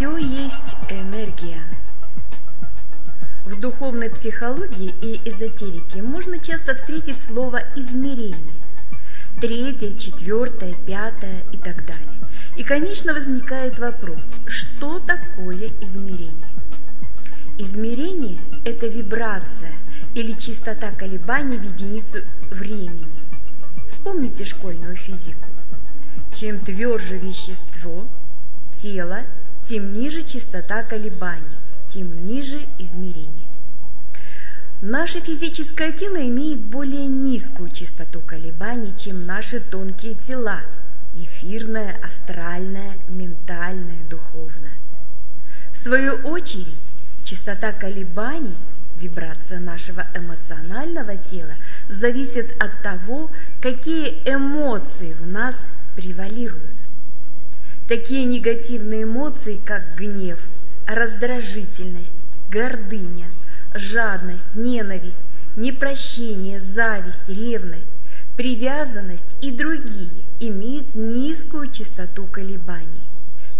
Все есть энергия. В духовной психологии и эзотерике можно часто встретить слово «измерение». Третье, четвертое, пятое и так далее. И, конечно, возникает вопрос, что такое измерение? Измерение – это вибрация или частота колебаний в единицу времени. Вспомните школьную физику. Чем тверже вещество, тело, тем ниже частота колебаний, тем ниже измерение. Наше физическое тело имеет более низкую частоту колебаний, чем наши тонкие тела – эфирное, астральное, ментальное, духовное. В свою очередь, частота колебаний, вибрация нашего эмоционального тела зависит от того, какие эмоции в нас превалируют. Такие негативные эмоции, как гнев, раздражительность, гордыня, жадность, ненависть, непрощение, зависть, ревность, привязанность и другие имеют низкую частоту колебаний,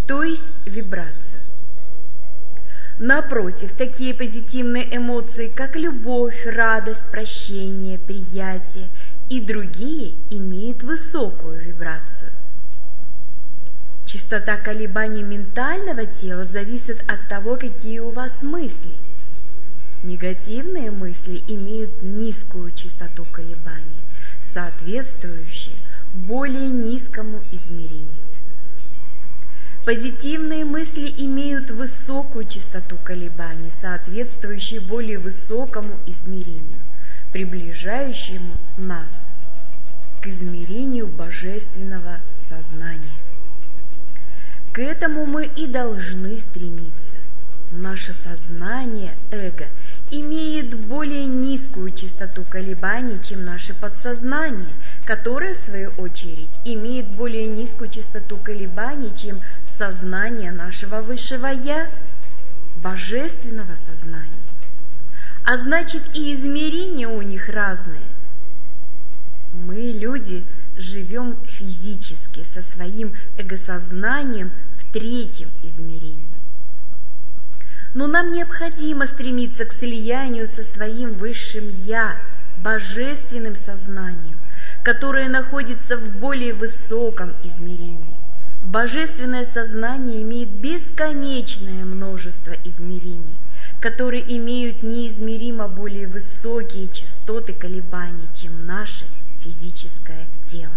то есть вибрацию. Напротив, такие позитивные эмоции, как любовь, радость, прощение, приятие и другие, имеют высокую вибрацию. Частота колебаний ментального тела зависит от того, какие у вас мысли. Негативные мысли имеют низкую частоту колебаний, соответствующие более низкому измерению. Позитивные мысли имеют высокую частоту колебаний, соответствующие более высокому измерению, приближающему нас к измерению божественного сознания. К этому мы и должны стремиться. Наше сознание, эго, имеет более низкую частоту колебаний, чем наше подсознание, которое, в свою очередь, имеет более низкую частоту колебаний, чем сознание нашего высшего «Я», божественного сознания. А значит, и измерения у них разные. Мы, люди, живем физически со своим эгосознанием в третьем измерении. Но нам необходимо стремиться к слиянию со своим высшим «Я», божественным сознанием, которое находится в более высоком измерении. Божественное сознание имеет бесконечное множество измерений, которые имеют неизмеримо более высокие частоты колебаний, чем наше физическое тело.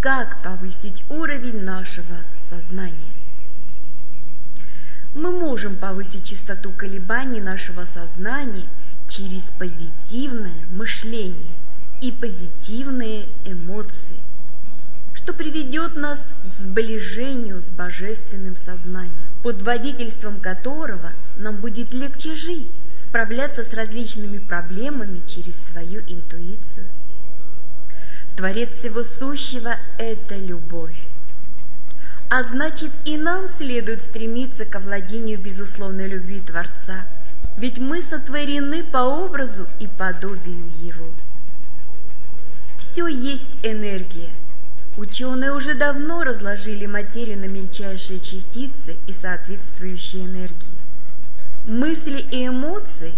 Как повысить уровень нашего сознания? Мы можем повысить частоту колебаний нашего сознания через позитивное мышление и позитивные эмоции, что приведет нас к сближению с божественным сознанием, под водительством которого нам будет легче жить, справляться с различными проблемами через свою интуицию. Творец всего сущего – это любовь. А значит, и нам следует стремиться к овладению безусловной любви Творца, ведь мы сотворены по образу и подобию Его. Все есть энергия. Ученые уже давно разложили материю на мельчайшие частицы и соответствующие энергии. Мысли и эмоции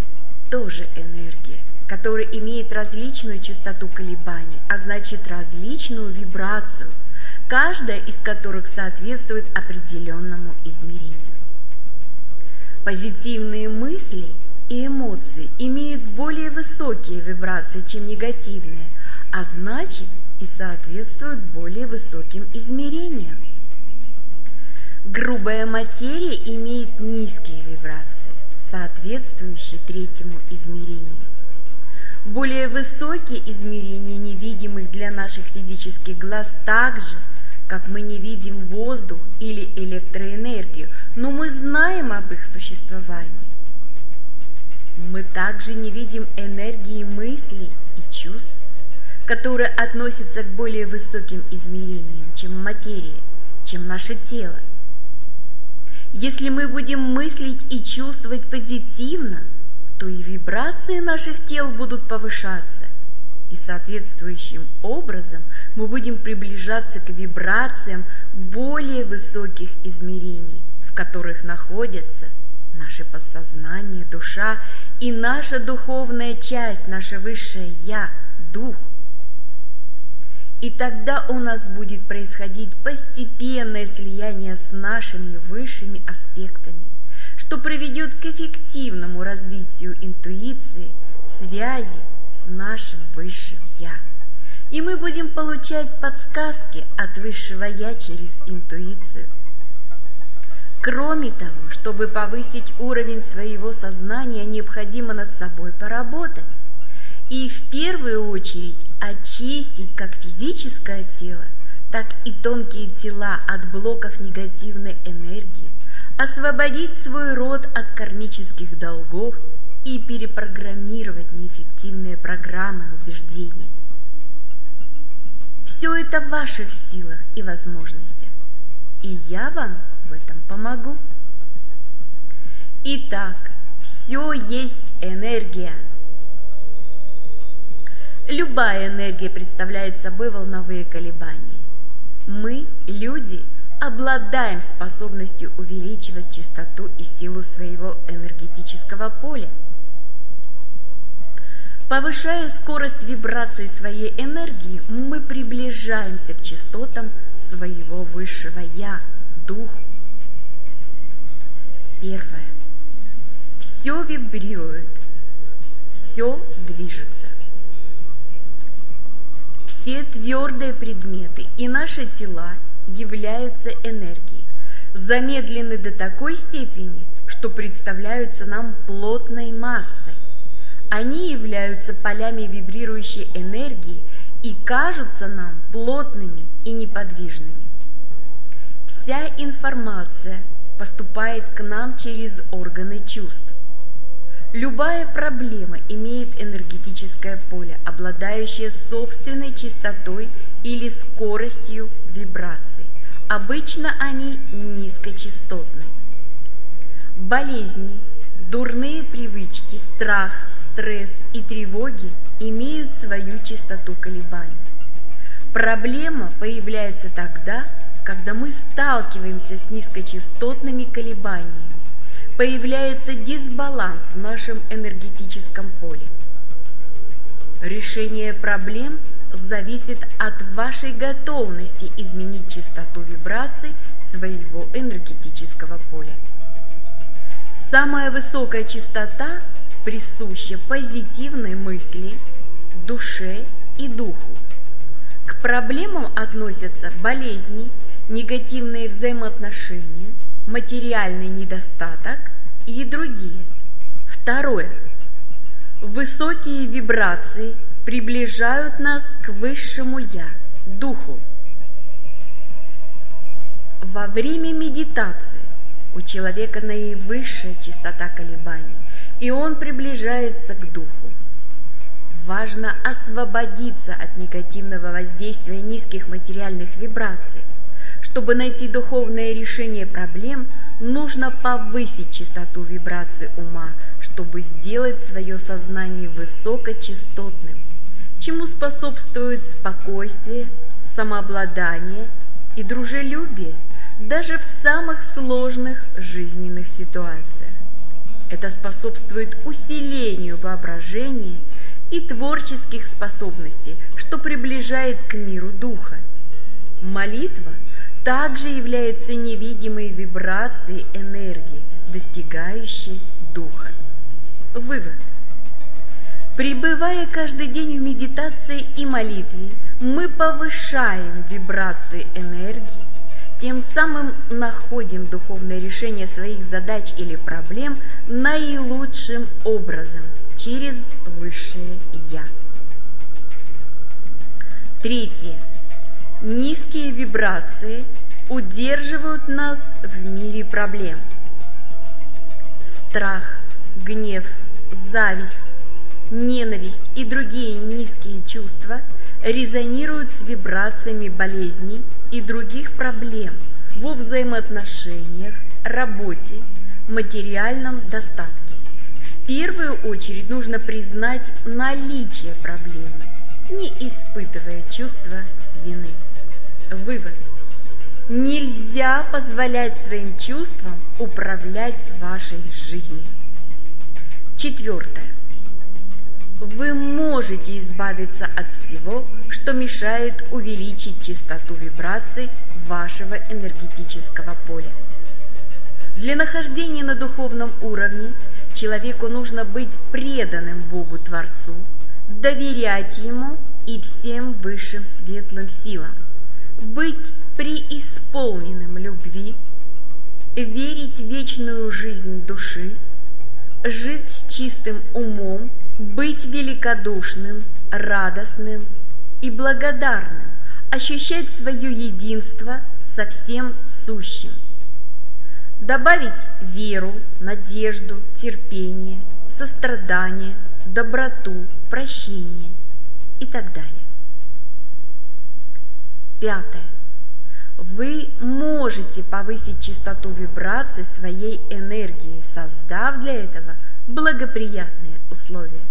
тоже энергия, которая имеет различную частоту колебаний, а значит различную вибрацию, каждая из которых соответствует определенному измерению. Позитивные мысли и эмоции имеют более высокие вибрации, чем негативные, а значит и соответствуют более высоким измерениям. Грубая материя имеет низкие вибрации соответствующий третьему измерению. Более высокие измерения невидимых для наших физических глаз так же, как мы не видим воздух или электроэнергию, но мы знаем об их существовании. Мы также не видим энергии мыслей и чувств, которые относятся к более высоким измерениям, чем материя, чем наше тело. Если мы будем мыслить и чувствовать позитивно, то и вибрации наших тел будут повышаться. и соответствующим образом мы будем приближаться к вибрациям более высоких измерений, в которых находятся наше подсознание, душа и наша духовная часть, наше высшее Я, Дух. И тогда у нас будет происходить постепенное слияние с нашими высшими аспектами, что приведет к эффективному развитию интуиции, связи с нашим высшим Я. И мы будем получать подсказки от высшего Я через интуицию. Кроме того, чтобы повысить уровень своего сознания, необходимо над собой поработать. И в первую очередь очистить как физическое тело, так и тонкие тела от блоков негативной энергии, освободить свой род от кармических долгов и перепрограммировать неэффективные программы убеждений. Все это в ваших силах и возможностях, и я вам в этом помогу. Итак, все есть энергия. Любая энергия представляет собой волновые колебания. Мы, люди, обладаем способностью увеличивать частоту и силу своего энергетического поля. Повышая скорость вибрации своей энергии, мы приближаемся к частотам своего высшего Я, Духу. Первое. Все вибрирует, все движется. Все твердые предметы и наши тела являются энергией, замедлены до такой степени, что представляются нам плотной массой. Они являются полями вибрирующей энергии и кажутся нам плотными и неподвижными. Вся информация поступает к нам через органы чувств. Любая проблема имеет энергетическое поле, обладающее собственной частотой или скоростью вибраций. Обычно они низкочастотны. Болезни, дурные привычки, страх, стресс и тревоги имеют свою частоту колебаний. Проблема появляется тогда, когда мы сталкиваемся с низкочастотными колебаниями, появляется дисбаланс в нашем энергетическом поле. Решение проблем зависит от вашей готовности изменить частоту вибраций своего энергетического поля. Самая высокая частота присуща позитивной мысли, душе и духу. К проблемам относятся болезни, негативные взаимоотношения, материальный недостаток и другие. Второе. Высокие вибрации приближают нас к высшему Я, Духу. Во время медитации у человека наивысшая частота колебаний, и он приближается к Духу. Важно освободиться от негативного воздействия низких материальных вибраций – чтобы найти духовное решение проблем, нужно повысить частоту вибраций ума, чтобы сделать свое сознание высокочастотным, чему способствует спокойствие, самообладание и дружелюбие даже в самых сложных жизненных ситуациях. Это способствует усилению воображения и творческих способностей, что приближает к миру духа. Молитва – также является невидимой вибрацией энергии, достигающей духа. Вывод. Пребывая каждый день в медитации и молитве, мы повышаем вибрации энергии, тем самым находим духовное решение своих задач или проблем наилучшим образом через Высшее Я. Третье. Низкие вибрации удерживают нас в мире проблем. Страх, гнев, зависть, ненависть и другие низкие чувства резонируют с вибрациями болезней и других проблем во взаимоотношениях, работе, материальном достатке. В первую очередь нужно признать наличие проблемы не испытывая чувства вины. Вывод. Нельзя позволять своим чувствам управлять вашей жизнью. Четвертое. Вы можете избавиться от всего, что мешает увеличить частоту вибраций вашего энергетического поля. Для нахождения на духовном уровне человеку нужно быть преданным Богу Творцу, доверять Ему и всем высшим светлым силам, быть преисполненным любви, верить в вечную жизнь души, жить с чистым умом, быть великодушным, радостным и благодарным, ощущать свое единство со всем сущим. Добавить веру, надежду, терпение, сострадание, доброту, прощение и так далее. Пятое. Вы можете повысить частоту вибраций своей энергии, создав для этого благоприятные условия.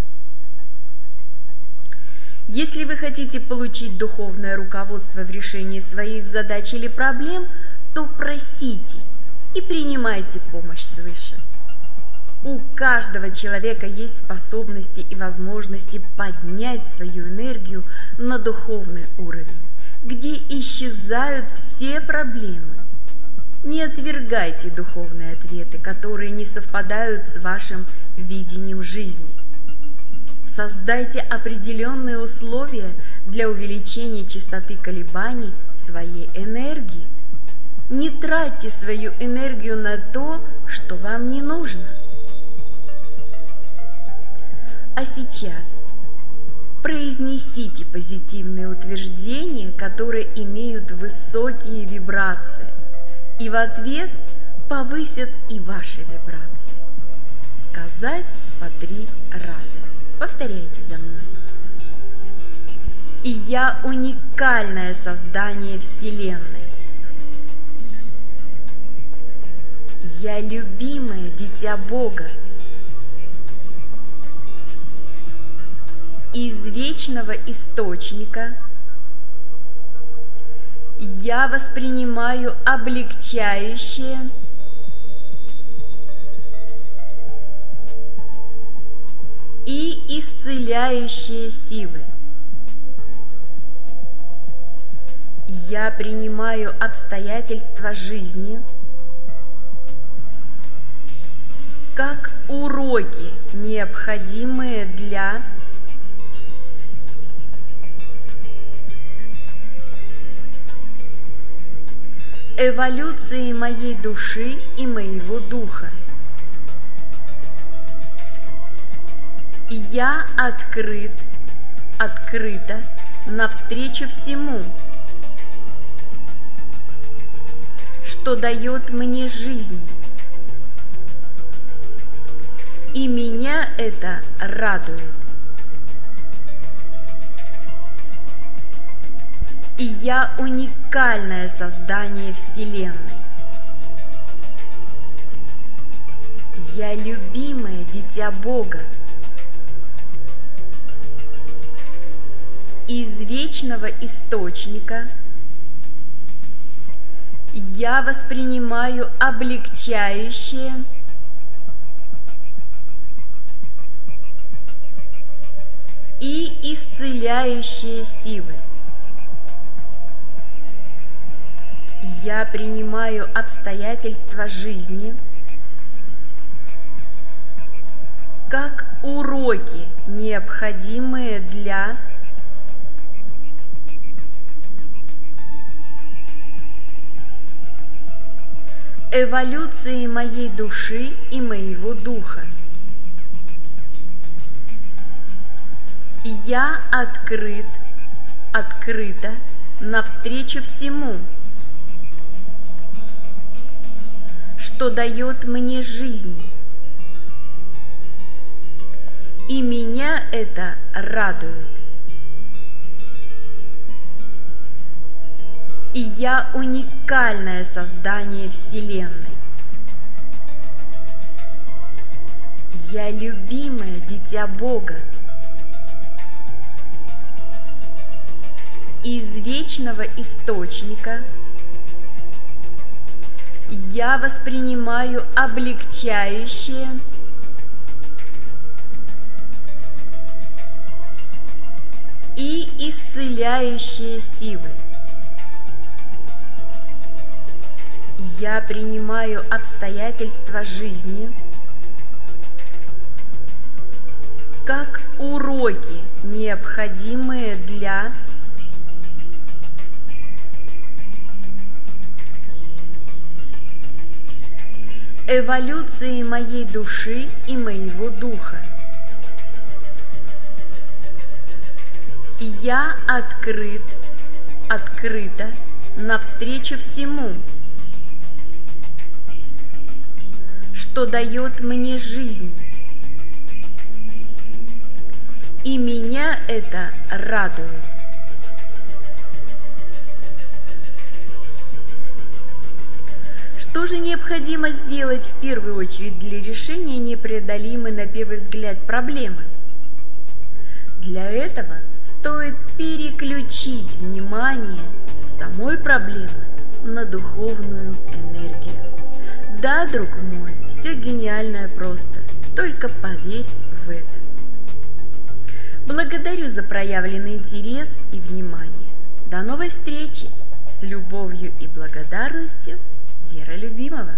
Если вы хотите получить духовное руководство в решении своих задач или проблем, то просите и принимайте помощь свыше. У каждого человека есть способности и возможности поднять свою энергию на духовный уровень, где исчезают все проблемы. Не отвергайте духовные ответы, которые не совпадают с вашим видением жизни. Создайте определенные условия для увеличения частоты колебаний своей энергии. Не тратьте свою энергию на то, что вам не нужно. А сейчас произнесите позитивные утверждения, которые имеют высокие вибрации, и в ответ повысят и ваши вибрации. Сказать по три раза. Повторяйте за мной. И я уникальное создание Вселенной. Я любимое дитя Бога. Из вечного источника я воспринимаю облегчающее и исцеляющие силы. Я принимаю обстоятельства жизни как уроки, необходимые для эволюции моей души и моего духа. Я открыт, открыта навстречу всему, что дает мне жизнь. И меня это радует. И я уникальное создание Вселенной. Я любимое дитя Бога. из вечного источника я воспринимаю облегчающее и исцеляющие силы. Я принимаю обстоятельства жизни как уроки, необходимые для эволюции моей души и моего духа. Я открыт, открыто навстречу всему, что дает мне жизнь. И меня это радует. и я уникальное создание Вселенной. Я любимое дитя Бога. из вечного источника. Я воспринимаю облегчающее и исцеляющие силы. Я принимаю обстоятельства жизни как уроки, необходимые для эволюции моей души и моего духа. Я открыт, открыта навстречу всему, что дает мне жизнь. И меня это радует. Что же необходимо сделать в первую очередь для решения непреодолимой на первый взгляд проблемы? Для этого стоит переключить внимание с самой проблемы на духовную энергию. Да, друг мой, все гениальное просто, только поверь в это. Благодарю за проявленный интерес и внимание. До новой встречи! С любовью и благодарностью, Вера Любимова.